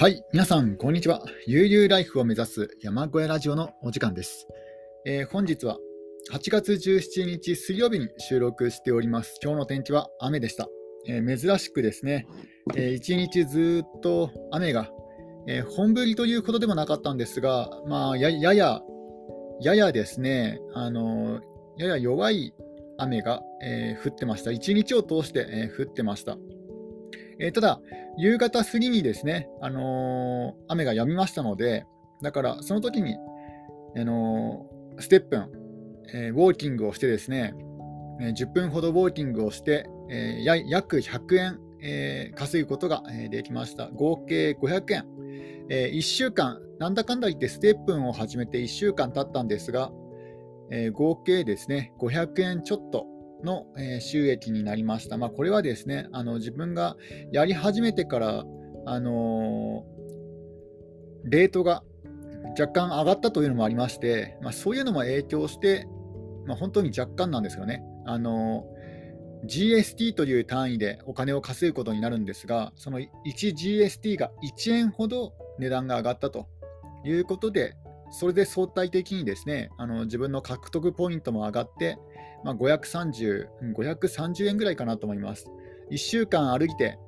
はい、皆さん、こんにちは。悠々ライフを目指す山小屋ラジオのお時間です。えー本日は8月17日水曜日に収録しております。今日の天気は雨でした。えー珍しくですね、えー一日ずっと雨が、えー本降りということでもなかったんですが、まあ、ややや、ややですね、あのーやや弱い雨が、えー降ってました。一日を通して、えー降ってました。えーただ、夕方過ぎにですね、あのー雨が止みましたので、だからその時に、あのーステップン、えーウォーキングをしてですね、え10分ほどウォーキングをして、え約100円、え稼ぐことができました。合計500円。え1週間、なんだかんだ言ってステップンを始めて1週間経ったんですが、え合計ですね、500円ちょっとの、収益になりました。まあ、これはですね、あの自分がやり始めてから、あのレートが若干上がったというのもありまして、まあ、そういうのも影響して、まあ、本当に若干なんですよね。あの GST という単位でお金を稼ぐことになるんですが、その 1GST が1円ほど値段が上がったということで、それで相対的にですね、あの自分の獲得ポイントも上がって、まあ、530, 530円ぐらいかなと思います。1週間歩いて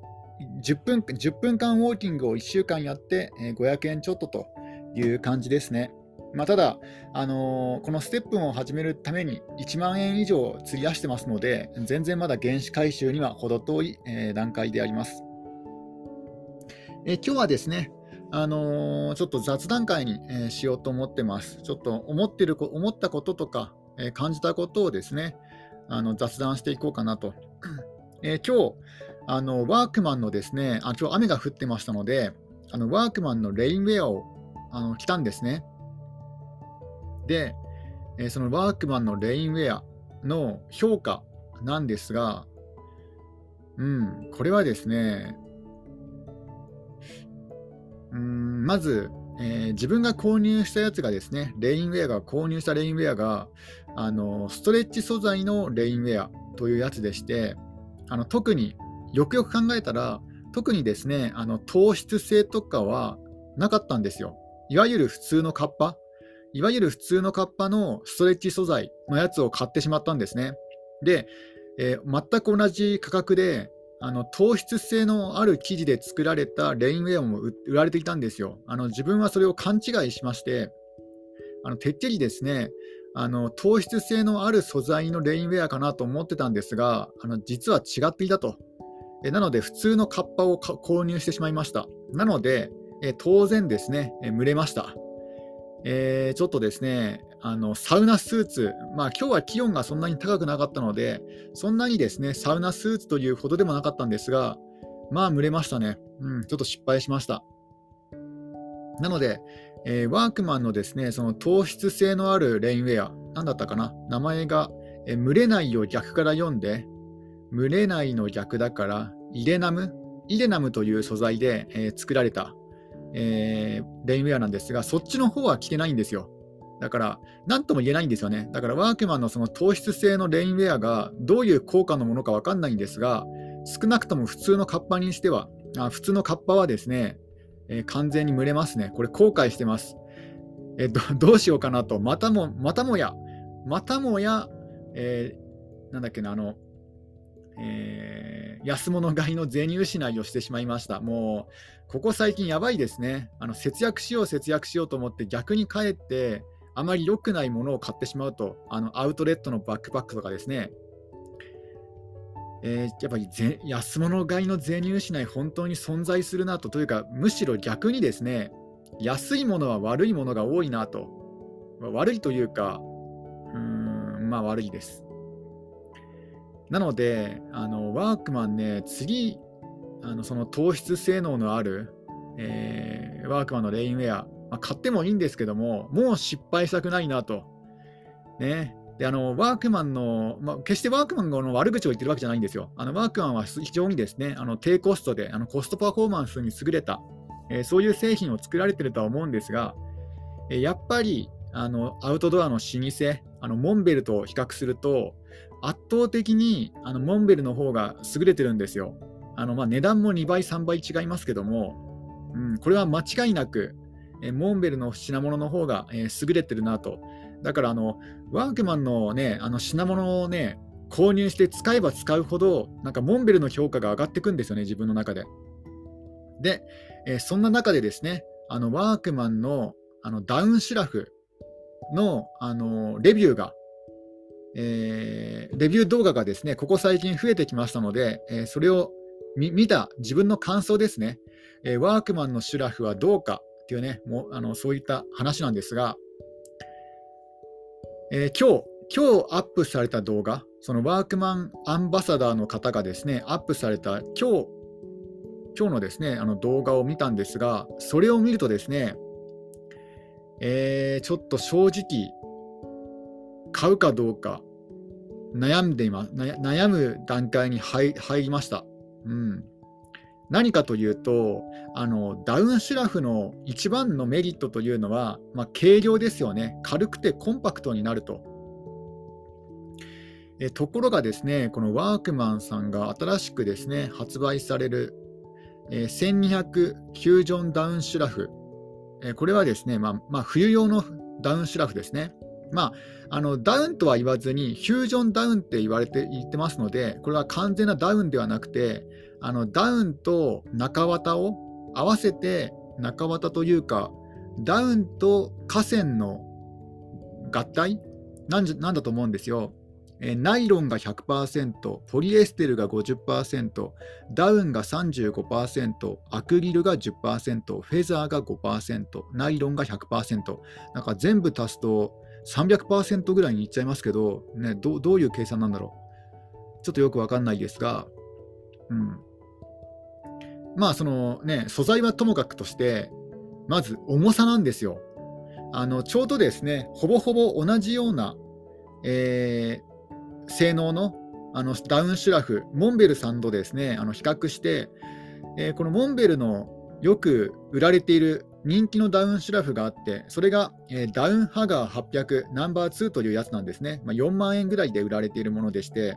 10分、10分間ウォーキングを1週間やって、えー500円ちょっとという感じですね。まあ、ただ、あのーこのステップンを始めるために1万円以上費やしてますので、全然まだ原資回収には程遠い、えー段階であります。えー今日はですね、あのーちょっと雑談会に、えーしようと思ってます。ちょっと思ってるこ思ったこととか、え感じたことをですね、あの雑談していこうかなと。えー今日あの、ワークマンのですね、あ今日雨が降ってましたので、あのワークマンのレインウェアをあの着たんですね。で、えーそのワークマンのレインウェアの評価なんですが、うん、これはですね、うんまず、えー自分が購入したやつがですね、レインウェアが、購入したレインウェアが、あのストレッチ素材のレインウェアというやつでして、あの特によくよく考えたら、特にですね、あの糖質性とかはなかったんですよ。いわゆる普通のカッパ、いわゆる普通のカッパのストレッチ素材のやつを買ってしまったんですね。で、えー全く同じ価格で、あの糖質性のある生地で作られたレインウェアも売られていたんですよ。あの自分はそれを勘違いしまして、あのてっきりですね、あの糖質性のある素材のレインウェアかなと思ってたんですが、あの実は違っていたと。えなので、普通のカッパを購入してしまいました。なので、え当然ですね、え蒸れました。えーちょっとですね、あのサウナスーツ、まあ今日は気温がそんなに高くなかったので、そんなにですね、サウナスーツというほどでもなかったんですが、まあ蒸れましたね。うん、ちょっと失敗しました。なので、えーワークマンのですね、その糖質性のあるレインウェア、なんだったかな？名前が、えー蒸れないを逆から読んで、蒸れないの逆だから、イレナム？イレナムという素材で、えー作られた、えーレインウェアなんですが、そっちの方は着てないんですよ。だから、なんとも言えないんですよね。だから、ワークマンのその糖質性のレインウェアがどういう効果のものかわかんないんですが、少なくとも普通のカッパにしては、あ普通のカッパはですね、えー完全に蒸れますね。これ後悔してます。えーど どうしようかなと、またも、またもや、またもや、えーなんだっけな、あの、えー安物買いの銭失いをしてしまいました。もう、ここ最近やばいですね。あの節約しよう、節約しようと思って、逆にかえって、あまり良くないものを買ってしまうと、あのアウトレットのバックパックとかですね、えーやっぱり安物買いの税入失い、本当に存在するなと、というか、むしろ逆にですね、安いものは悪いものが多いなと、悪いというか、うーん、まあ悪いです。なので、あのワークマンね、次、あのその糖質性能のある、えーワークマンのレインウェア、まあ、買ってもいいんですけども、もう失敗したくないなと。ね、であのワークマンの、まあ、決してワークマンの悪口を言ってるわけじゃないんですよ。あのワークマンは非常にですね、あの低コストであのコストパフォーマンスに優れた、えーそういう製品を作られてるとは思うんですが、えーやっぱりあのアウトドアの老舗、あのモンベルと比較すると、圧倒的にあのモンベルの方が優れてるんですよ。あのまあ値段も2倍、3倍違いますけども、うん、これは間違いなく、えモンベルの品物の方が、え優れてるなと。だからあの、ワークマンの,、ね、あの品物を、ね、購入して使えば使うほど、なんかモンベルの評価が上がっていくんですよね、自分の中で。で、えそんな中でですね、あのワークマンのあのダウンシュラフのあのレビューが、えー、レビュー動画がですね、ここ最近増えてきましたので、えー、それを見た自分の感想ですね、え、ワークマンのシュラフはどうかっていうね、もうあのそういった話なんですが、えー、今日、今日アップされた動画、そのワークマンアンバサダーの方がですね、アップされた今日、今日のですね、あの動画を見たんですが、それを見るとですね、えー、ちょっと正直、買うかどうか悩んでいます。悩む段階に入りました。うん。何かというと、あのダウンシュラフの一番のメリットというのは、まあ、軽量ですよね。軽くてコンパクトになると。えところがですね、このワークマンさんが新しくですね、発売される、え1200フュージョンダウンシュラフ。えこれはですね、まあ、まあ、冬用のダウンシュラフですね。まあ、あのダウンとは言わずに、フュージョンダウンって言われて言ってますので、これは完全なダウンではなくて、あのダウンと中綿を合わせて、中綿というか、ダウンと河川の合体？なんなんだと思うんですよ。えナイロンが100%、ポリエステルが50%、ダウンが35%、アクリルが10%、フェザーが5%、ナイロンが100%。なんか全部足すと300%ぐらいにいっちゃいますけど、ね、どどういう計算なんだろう？ちょっとよくわかんないですが、うん。まあそのね、素材はともかくとして、まず重さなんですよ。あのちょうどですね、ほぼほぼ同じような、えー、性能のあのダウンシュラフ、モンベルさんとですね、あの比較して、えー、このモンベルのよく売られている人気のダウンシュラフがあって、それが、えー、ダウンハガー800ナンバー2というやつなんですね。まあ、4万円ぐらいで売られているものでして、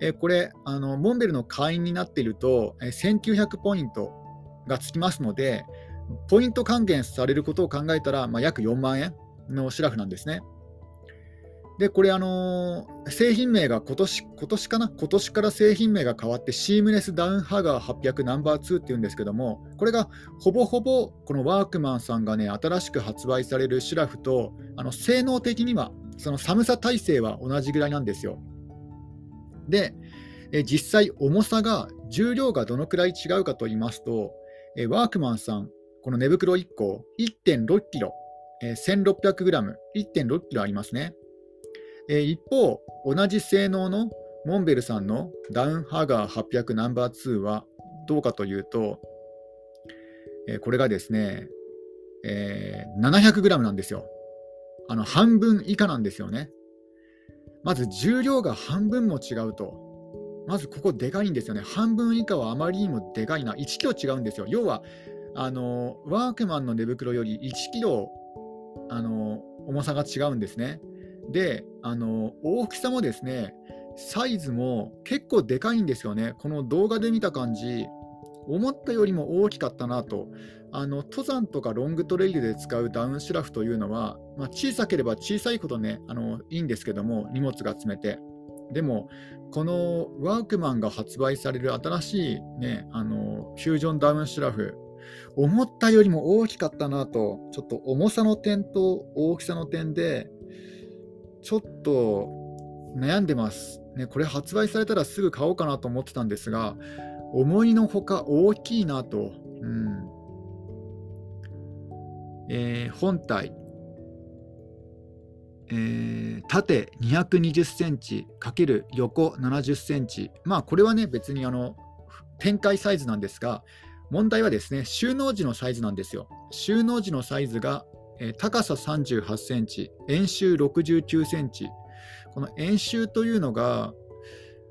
えこれあの、モンベルの会員になっていると、え1900ポイントがつきますので、ポイント還元されることを考えたら、まあ、約4万円のシュラフなんですね。で、これ、あのー、製品名が今年、今年かな？今年から製品名が変わって、シームレスダウンハガー800ナンバー2っていうんですけども、これがほぼほぼこのワークマンさんがね、新しく発売されるシュラフと、あの性能的には、その寒さ耐性は同じぐらいなんですよ。で、え実際重さが、重量がどのくらい違うかと言いますと、えワークマンさん、この寝袋1個、1.6キロ、え 1600g、1.6キロありますね。え一方、同じ性能のモンベルさんのダウンハガー800ナンバー2はどうかというと、えこれがですね、えー、700g なんですよ。あの半分以下なんですよね。まず重量が半分も違うと。まずここでかいんですよね。半分以下はあまりにもでかいな。1キロ違うんですよ。要は、あのワークマンの寝袋より1キロあの重さが違うんですね。で、あの大きさもですね、サイズも結構でかいんですよね。この動画で見た感じ、思ったよりも大きかったなと。あの登山とかロングトレイルで使うダウンシュラフというのは、まあ、小さければ小さいほどねあのいいんですけども荷物が積めて。でもこのワークマンが発売される新しい、ね、あのフュージョンダウンシュラフ思ったよりも大きかったなとちょっと重さの点と大きさの点でちょっと悩んでます、ね、これ発売されたらすぐ買おうかなと思ってたんですが思いのほか大きいなと、うん。えー、本体、えー、縦220センチ×横70センチ。まあこれはね別にあの展開サイズなんですが問題はですね収納時のサイズなんですよ。収納時のサイズが、えー、高さ38センチ円周69センチ。この円周というのが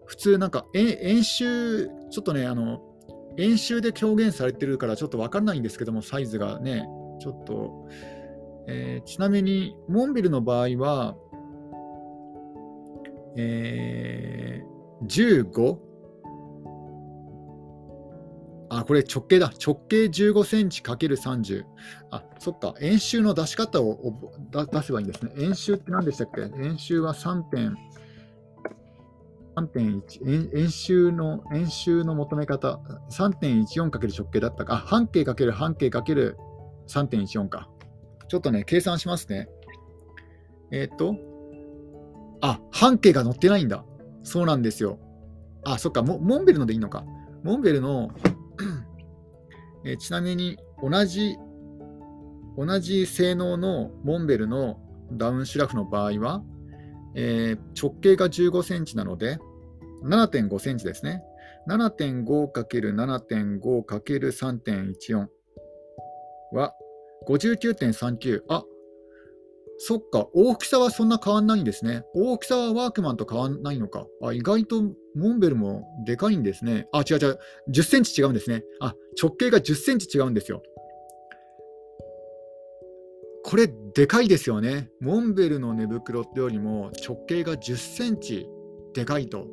普通なんか円周ちょっとねあの円周で表現されてるからちょっと分かんないんですけどもサイズがね。ちょっと、えー、ちなみにモンビルの場合は、えー、15あ、これ直径だ。直径15センチ ×30。あ、そっか。円周の出し方を出せばいいんですね。円周って何でしたっけ？円周は3点。3.1円周の円周の求め方 3.14× 直径だったか半径×半径3.14か。ちょっとね計算しますね。えっ、とあ半径が載ってないんだ。そうなんですよ。あそっかモンベルのでいいのか。モンベルの えー、ちなみに同じ同じ性能のモンベルのダウンシュラフの場合は、えー、直径が15センチなので、7.5センチですね。7.5×7.5×3.14 は59.39。あそっか、大きさはそんな変わんないんですね。大きさはワークマンと変わんないのか。あ意外とモンベルもでかいんですね。あ、違う違う。10センチ違うんですね。あ、直径が10センチ違うんですよ。これ、でかいですよね。モンベルの寝袋ってよりも直径が10センチでかいと。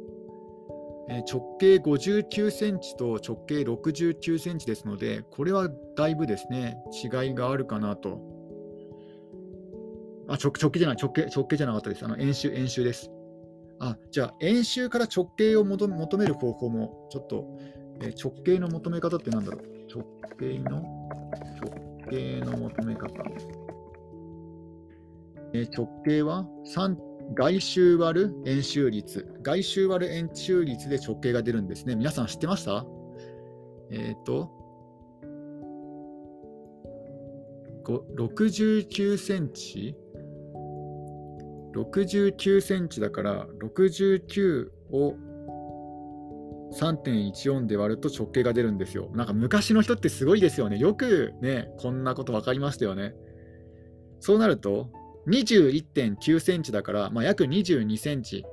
直径59センチと直径69センチですので、これはだいぶですね、違いがあるかなと。あ、直直径じゃない、直径、直径じゃなかったです。あの、円周、円周です。あ、じゃあ、円周から直径を求める方法も、ちょっと、え直径の求め方って何だろう直径の、直径の求め方。え直径は外周割る円周率。外周割る円周率で直径が出るんですね。皆さん知ってました？えっ、ー、と、69センチ？69センチだから69を3.14で割ると直径が出るんですよ。なんか昔の人ってすごいですよね。よくね、こんなこと分かりましたよね。そうなると、21.9センチだから、まあ、約22センチ。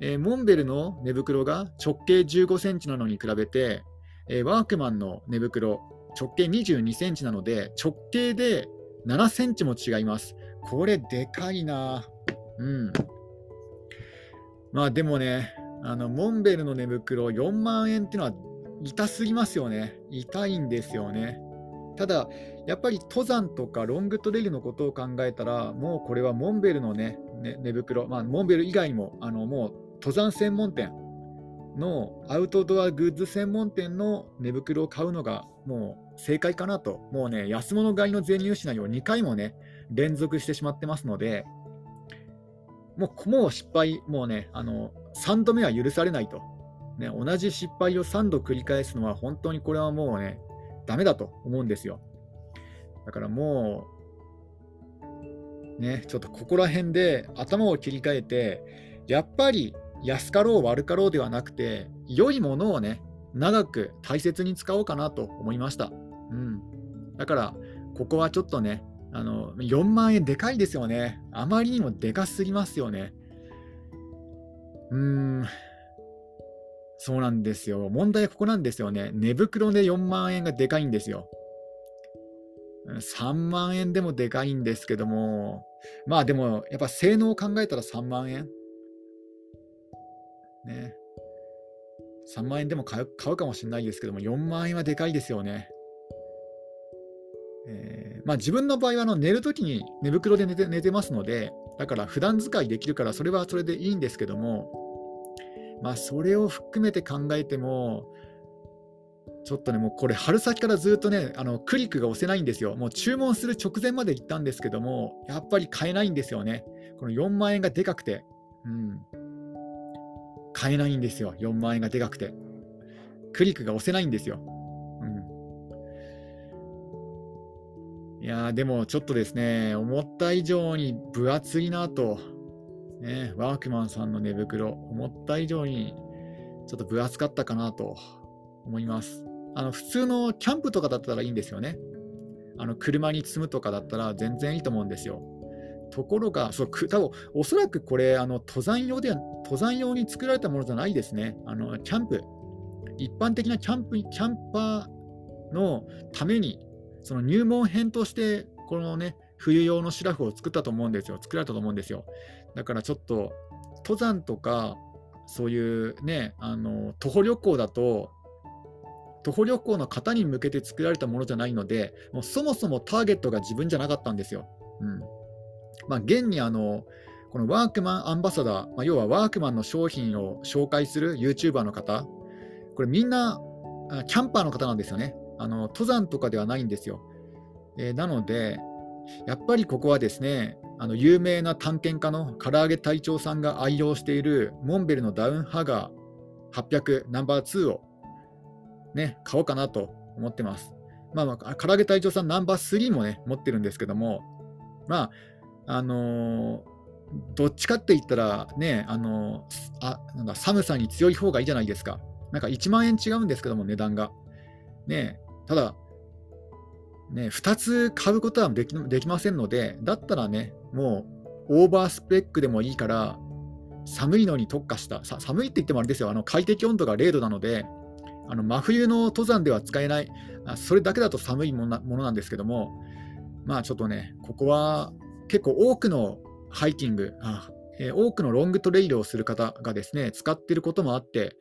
えー、モンベルの寝袋が直径15センチなのに比べて、えー、ワークマンの寝袋直径22センチなので直径で7センチも違います。これでかいな。うん。まあでもね、あのモンベルの寝袋4万円っていうのは痛すぎますよね。痛いんですよね。ただ、やっぱり登山とかロングトレイルのことを考えたら、もうこれはモンベルの、ね、ね、寝袋、まあ、モンベル以外にもあのもう登山専門店のアウトドアグッズ専門店の寝袋を買うのがもう正解かなと、もうね、安物買いの税入しないを2回もね、連続してしまってますので、もうもう失敗、もうね、あの3度目は許されないと。ね、同じ失敗を3度繰り返すのは本当にこれはもうね、ダメだと思うんですよ。だからもう、ね、ちょっとここら辺で頭を切り替えて、やっぱり安かろう悪かろうではなくて、良いものをね、長く大切に使おうかなと思いました。うん。だから、ここはちょっとね、あの4万円でかいですよね。あまりにもでかすぎますよね。うーん、そうなんですよ。問題はここなんですよね。寝袋で4万円がでかいんですよ。3万円でもでかいんですけども、まあでも、やっぱ性能を考えたら3万円。ね。3万円でも買う買うかもしれないですけども、4万円はでかいですよね。えー、まあ、自分の場合はあの寝るときに寝袋で寝て寝てますので、だから普段使いできるから、それはそれでいいんですけども、まあ、それを含めて考えても、ちょっとね、もうこれ、春先からずっとね、あのクリックが押せないんですよ。もう注文する直前まで行ったんですけども、やっぱり買えないんですよね。この4万円がでかくて、うん。買えないんですよ、4万円がでかくて。クリックが押せないんですよ。いやでもちょっとですね、思った以上に分厚いなと。ね、ワークマンさんの寝袋、思った以上にちょっと分厚かったかなと思います。あの普通のキャンプとかだったらいいんですよね。あの車に積むとかだったら全然いいと思うんですよ。ところが、そう多分おそらくこれあの登山用で、登山用に作られたものじゃないですね。あのキャンプ、一般的なキャンプキャンパーのために、その入門編として、このね、冬用のシラフを作ったと思うんですよ。作られたと思うんですよ。だからちょっと登山とかそういうねあの徒歩旅行だと徒歩旅行の方に向けて作られたものじゃないので、もうそもそもターゲットが自分じゃなかったんですよ。うんまあ、現にあのこのワークマンアンバサダー、まあ、要はワークマンの商品を紹介する YouTuber の方、これみんなキャンパーの方なんですよね。あの登山とかではないんですよ。えー、なので、やっぱりここはですね、あの有名な探検家の唐揚げ隊長さんが愛用しているモンベルのダウンハガー800ナンバー2を、ね、買おうかなと思ってます。まあ、まあ、唐揚げ隊長さんナンバー3もね、持ってるんですけども、まあ、あのー、どっちかって言ったらね、あのー、あなんか寒さに強い方がいいじゃないですか。なんか1万円違うんですけども、値段が。ね、ただ、ね、2つ買うことはできできませんので、だったらね、もうオーバースペックでもいいから、寒いのに特化した、さ寒いって言ってもあれですよ、あの快適温度が0度なので、あの真冬の登山では使えない、それだけだと寒いものなんですけども、まあちょっとね、ここは結構多くのハイキング、あえー、多くのロングトレイルをする方がですね、使ってることもあって、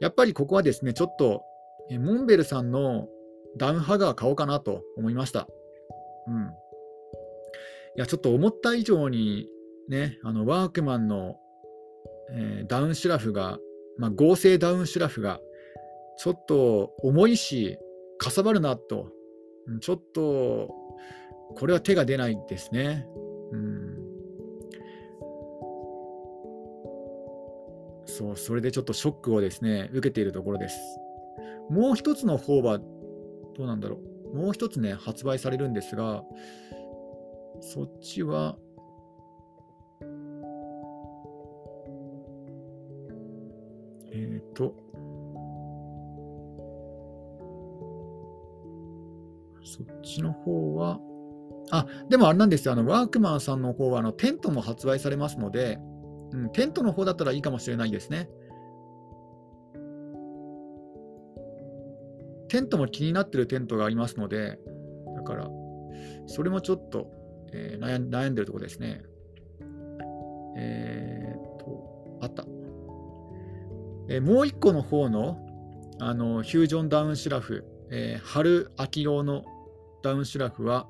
やっぱりここはですね、ちょっと、えモンベルさんのダウンハガー買おうかなと思いました。うん。いや、ちょっと思った以上にね、あのワークマンの、えー、ダウンシュラフが、まあ、合成ダウンシュラフが、ちょっと重いし、かさばるなと、ちょっと、これは手が出ないですね。うん。そう、それでちょっとショックをですね、受けているところです。もう一つの方はどうなんだろう。もう一つね、発売されるんですが、そっちは、えっ、ー、と、そっちの方は、あ、でもあれなんですよ、あのワークマンさんの方はあのテントも発売されますので、うん、テントの方だったらいいかもしれないですね。テントも気になってるテントがありますので、だから、それもちょっと、えー、悩ん悩んでるところですね。えー、と、あった。えー、もう一個の方の、あの、フュージョンダウンシュラフ、えー、春秋用のダウンシュラフは、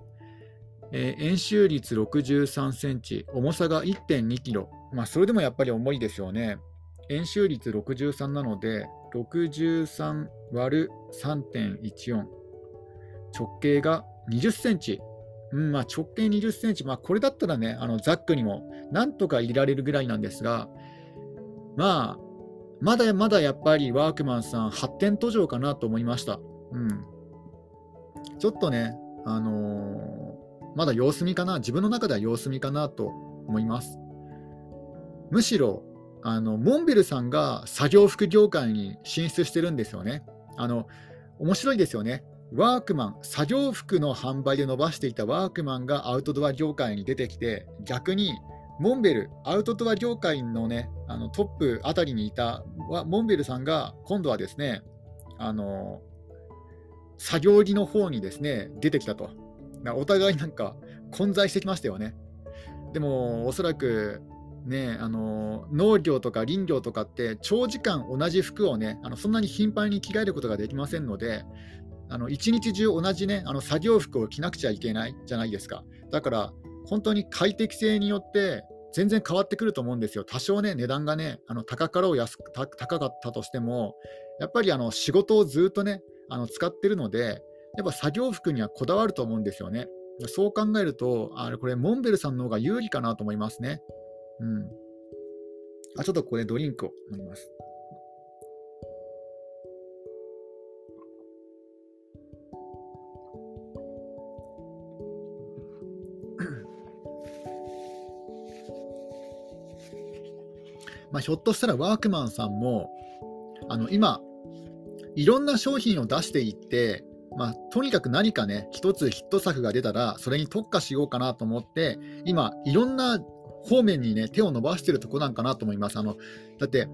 えー、円周率63センチ、重さが1.2キロ。まあ、それでもやっぱり重いですよね。円周率63なので、63割る3.14。直径が20センチ。うんまあ、直径20センチ。まあ、これだったらね、あのザックにもなんとか入れられるぐらいなんですが、まあ、まだまだやっぱりワークマンさん発展途上かなと思いました。うん。ちょっとね、あのー、まだ様子見かな、自分の中では様子見かなと思います。むしろ、あのモンベルさんが作業服業界に進出してるんですよね。あの面白いですよね。ワークマン、作業服の販売で伸ばしていたワークマンがアウトドア業界に出てきて、逆にモンベル、アウトドア業界の,、ね、あのトップあたりにいたモンベルさんが今度はですね、あの作業着の方にですね出てきたと。お互いなんか混在してきましたよね。でも、おそらくね、あの農業とか林業とかって長時間同じ服をねあのそんなに頻繁に着替えることができませんのであの一日中同じねあの作業服を着なくちゃいけないじゃないですかだから本当に快適性によって全然変わってくると思うんですよ多少ね値段がねあの高かろう安く高かったとしてもやっぱりあの仕事をずっとねあの使ってるのでやっぱ作業服にはこだわると思うんですよねそう考えるとあれこれモンベルさんの方が有利かなと思いますねうん。あ、ちょっとここでドリンクを飲みます。まあ、ひょっとしたらワークマンさんもあの今いろんな商品を出していって、まあ、とにかく何かね一つヒット作が出たらそれに特化しようかなと思って今いろんな方面にね、手を伸ばしてるとこなんかなと思います。あの、だって、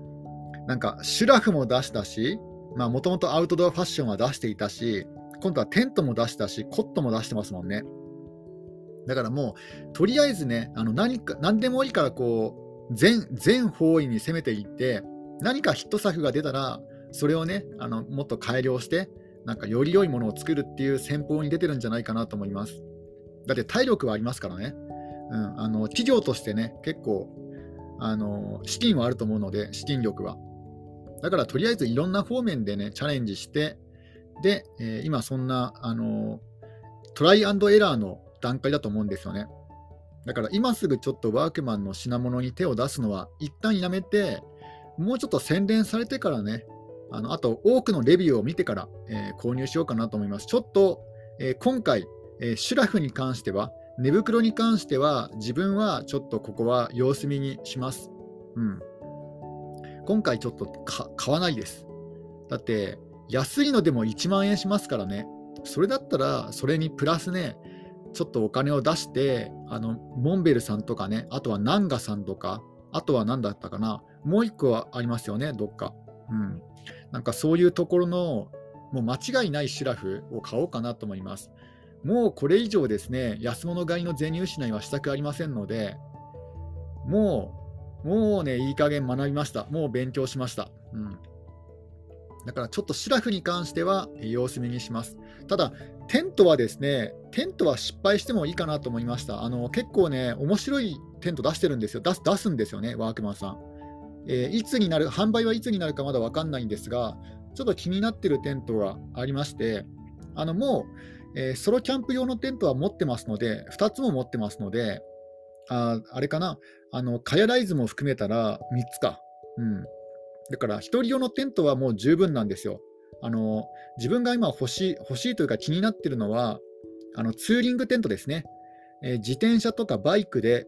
なんか、シュラフも出したし、もともとアウトドアファッションは出していたし、今度はテントも出したし、コットも出してますもんね。だからもう、とりあえずね、あの何か、何でもいいからこう、全、全方位に攻めていって、何かヒット作が出たら、それをね、あのもっと改良して、なんかより良いものを作るっていう戦法に出てるんじゃないかなと思います。だって体力はありますからね。うん、あの企業としてね、結構あの資金はあると思うので、資金力は。だからとりあえずいろんな方面でね、チャレンジして、で、えー、今そんなあのトライアンドエラーの段階だと思うんですよね。だから今すぐちょっとワークマンの品物に手を出すのは一旦やめて、もうちょっと洗練されてからね、あのあと多くのレビューを見てから、えー、購入しようかなと思います。ちょっと、えー、今回、えー、シュラフに関しては、寝袋に関しては、自分はちょっとここは様子見にします。うん。今回ちょっと買わないです。だって、安いのでも1万円しますからね。それだったら、それにプラスね、ちょっとお金を出して、あのモンベルさんとかね、あとはナンガさんとか、あとは何だったかな、もう1個はありますよね、どっか。うん。なんかそういうところの、もう間違いないシュラフを買おうかなと思います。もうこれ以上ですね、安物買いの銭失いはしたくありませんので、もう、もうね、いい加減学びました。もう勉強しました。うん。だからちょっとシュラフに関しては様子見にします。ただ、テントはですね、テントは失敗してもいいかなと思いました。あの結構ね、面白いテント出してるんですよ。出す出すんですよね、ワークマンさん。えー、いつになる、販売はいつになるかまだ分かんないんですが、ちょっと気になってるテントがありまして、あのもう、えー、ソロキャンプ用のテントは持ってますので、2つも持ってますので、ああれかな、あのカヤライズも含めたら3つか。うん、だから、1人用のテントはもう十分なんですよ。あの自分が今欲しい欲しいというか気になってるのは、あのツーリングテントですね。えー、自転車とかバイクで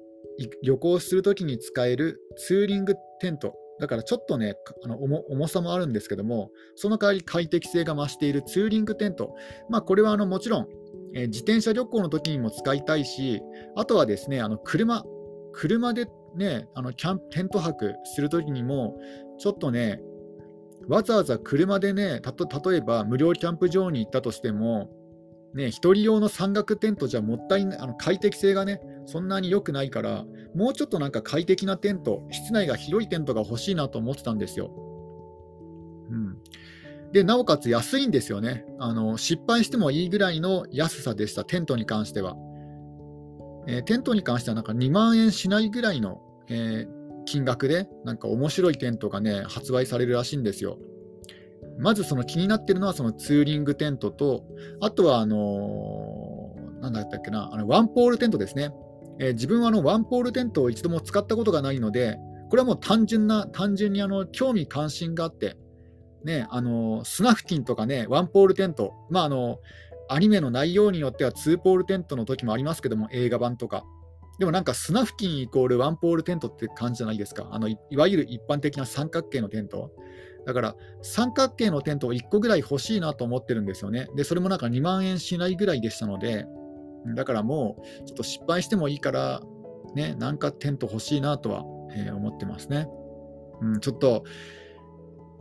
旅行するときに使えるツーリングテント。だからちょっとね、あの重さもあるんですけども、その代わり快適性が増しているツーリングテント。まあ、これはあのもちろん、えー、自転車旅行の時にも使いたいし、あとはですね、あの車、車でね、あのキャンテント泊するときにも、ちょっとね、わざわざ車でね、例えば無料キャンプ場に行ったとしても、ね、1人用の山岳テントじゃもったいない、あの快適性がね、そんなに良くないから、もうちょっとなんか快適なテント、室内が広いテントが欲しいなと思ってたんですよ。うん、で、なおかつ安いんですよねあの。失敗してもいいぐらいの安さでした、テントに関しては。えー、テントに関してはなんか2万円しないぐらいの、えー、金額で、なんか面白いテントがね、発売されるらしいんですよ。まずその気になってるのはそのツーリングテントと、あとはあのー、なんだったっけな、あのワンポールテントですね。えー、自分はあのワンポールテントを一度も使ったことがないので、これはもう単純な、単純にあの興味関心があって、ね、あのスナフキンとかね、ワンポールテント、まああの、アニメの内容によってはツーポールテントの時もありますけども、映画版とか。でもなんかスナフキンイコールワンポールテントって感じじゃないですか。あのいわゆる一般的な三角形のテント。だから三角形のテントを1個ぐらい欲しいなと思ってるんですよね。で、それもなんか2万円しないぐらいでしたので、だからもう、ちょっと失敗してもいいから、ね、なんかテント欲しいなとは、えー、思ってますね。うん、ちょっと、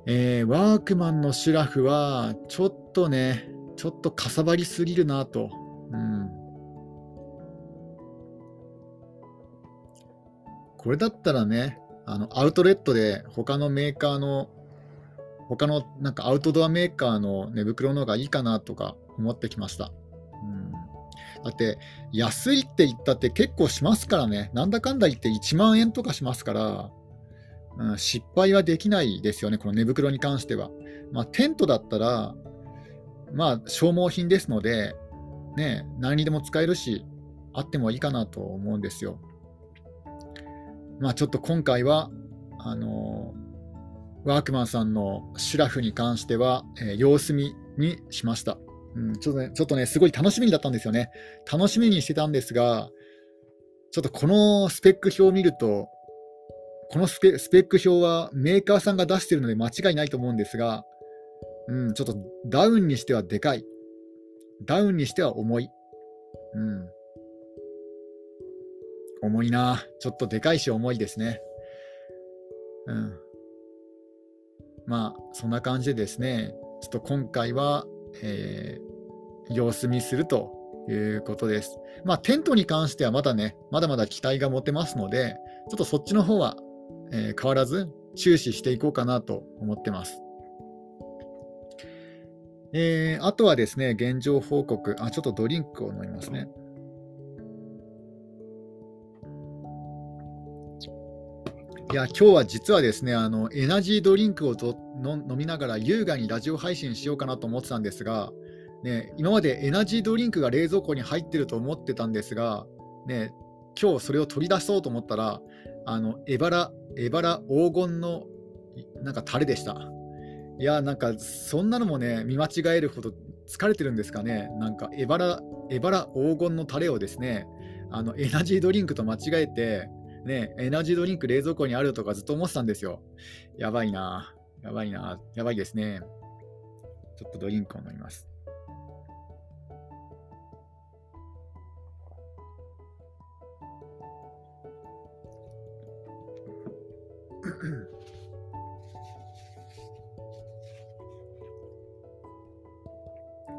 えー、ワークマンのシュラフは、ちょっとね、ちょっとかさばりすぎるなと。うん。これだったらね、あのアウトレットで他のメーカーの、他のなんかアウトドアメーカーの寝袋の方がいいかなとか思ってきました。だって、安いって言ったって結構しますからね、なんだかんだ言って1万円とかしますから、うん、失敗はできないですよね、この寝袋に関しては。まあ、テントだったら、まあ、消耗品ですので、ね、何にでも使えるし、あってもいいかなと思うんですよ。まあ、ちょっと今回は、あのワークマンさんのシュラフに関しては、えー、様子見にしました。うん、ちょっとね、ちょっとね、すごい楽しみだったんですよね。楽しみにしてたんですが、ちょっとこのスペック表を見ると、このスペスペック表はメーカーさんが出してるので間違いないと思うんですが、うん、ちょっとダウンにしてはでかい。ダウンにしては重い。うん。重いな。ちょっとでかいし重いですね。うん。まあ、そんな感じでですね、ちょっと今回は、えー、様子見するということです。まあ、テントに関してはまだね、まだまだ期待が持てますので、ちょっとそっちの方は、えー、変わらず注視していこうかなと思ってます。えー、あとはですね、現状報告。あ、ちょっとドリンクを飲みますね。いや、今日は実はですね、あのエナジードリンクをとの飲みながら優雅にラジオ配信しようかなと思ってたんですが、ね、今までエナジードリンクが冷蔵庫に入ってると思ってたんですが、ね、今日それを取り出そうと思ったら、あのエバラ、エバラ黄金のなんかタレでした。いや、なんかそんなのもね、見間違えるほど疲れてるんですかね。なんかエバラ、エバラ黄金のタレをですね、あのエナジードリンクと間違えて、ね、エナジードリンク冷蔵庫にあるとかずっと思ってたんですよ。やばいな、やばいな、やばいですね。ちょっとドリンクを飲みます。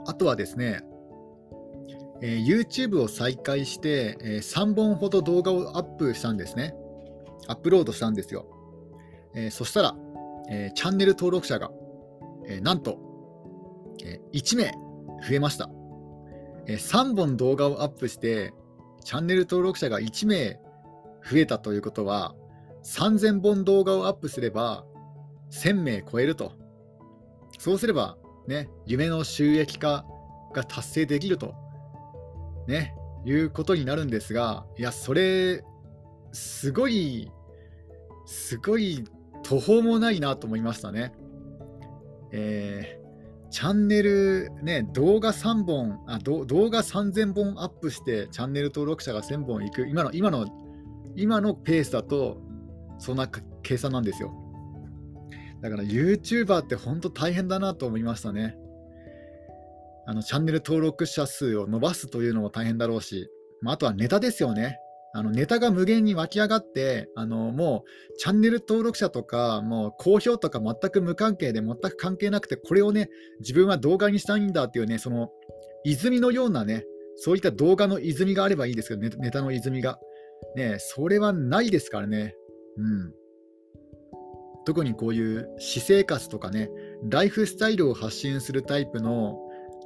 あとはですね、えー、YouTube を再開して、えー、3本ほど動画をアップしたんですね。アップロードしたんですよ。えー、そしたら、えチャンネル登録者が、えなんと、え1名増えました、え3本動画をアップして、チャンネル登録者が1名増えたということは、3000本動画をアップすれば、1000名超えると。そうすれば、ね、夢の収益化が達成できるとね、いうことになるんですが、いや、それ、すごい、すごい途方もないなと思いましたね。えー、チャンネル、ね、動画3本あ、動画3000本アップして、チャンネル登録者が1000本いく、今の、今の、今のペースだと、そんな計算なんですよ。だから YouTuber って本当大変だなと思いましたね。あのチャンネル登録者数を伸ばすというのも大変だろうし、まあ、あとはネタですよね。あのネタが無限に湧き上がって、あのもうチャンネル登録者とか、もう好評とか全く無関係で、全く関係なくて、これをね、自分は動画にしたいんだっていうね、その泉のようなね、そういった動画の泉があればいいですけど、ネネタの泉が。ね、それはないですからね。うん。特にこういう私生活とかね、ライフスタイルを発信するタイプの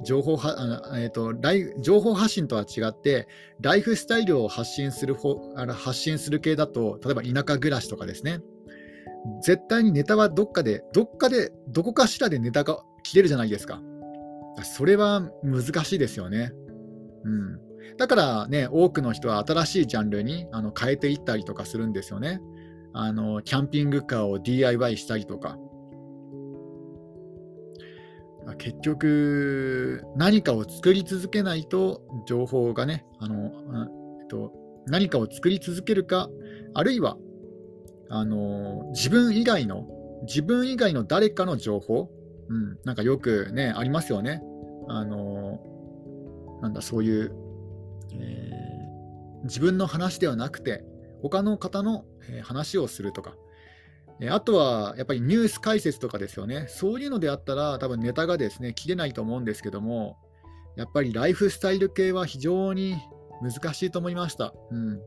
情報は、えーと、ライ情報発信とは違って、ライフスタイルを発信するあの発信する系だと、例えば田舎暮らしとかですね、絶対にネタはどっかで、どっかで、どこかしらでネタが切れるじゃないですか。それは難しいですよね。うん。だからね、多くの人は新しいジャンルにあの変えていったりとかするんですよね。あのキャンピングカーを DIY したりとか。結局、何かを作り続けないと、情報がね、あのえっと、何かを作り続けるか、あるいはあの自分以外の、自分以外の誰かの情報、うん、なんかよくね、ありますよね。あのなんだ、そういう、えー、自分の話ではなくて、他の方の話をするとか、あとはやっぱりニュース解説とかですよね。そういうのであったら多分ネタがですね、切れないと思うんですけども、やっぱりライフスタイル系は非常に難しいと思いました。うん、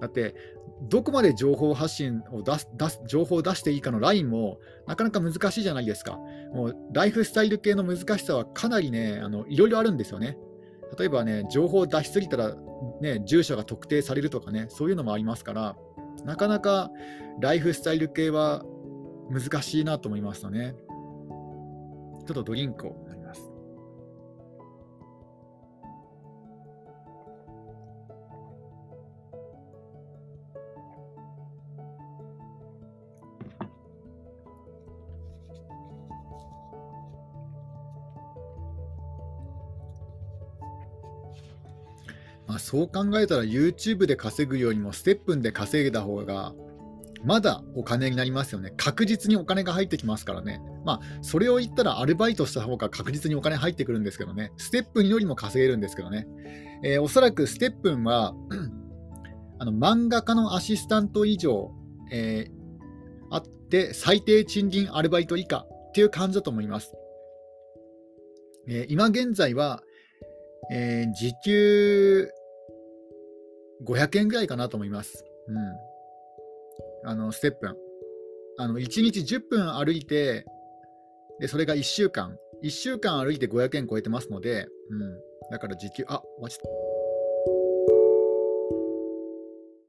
だって、どこまで情報発信を出す出す、情報を出していいかのラインもなかなか難しいじゃないですか。もうライフスタイル系の難しさはかなりね、あのいろいろあるんですよね。例えばね、情報を出しすぎたら、ね、住所が特定されるとかね、そういうのもありますから、なかなかライフスタイル系は難しいなと思いましたね。ちょっとドリンクをま。あ、そう考えたら YouTube で稼ぐよりもステップンで稼いだ方がまだお金になりますよね。確実にお金が入ってきますからね。まあ、それを言ったらアルバイトした方が確実にお金入ってくるんですけどね。ステップンよりも稼げるんですけどね。えー、おそらくステップンは あの漫画家のアシスタント以上、えー、あって最低賃金アルバイト以下っていう感じだと思います。えー、今現在は、え、時給500円ぐらいかなと思います。うんあのステップン。あの1日10分歩いて、でそれが1週間1週間歩いて500円超えてますので、うん、だから時給、あ、終わっちゃった。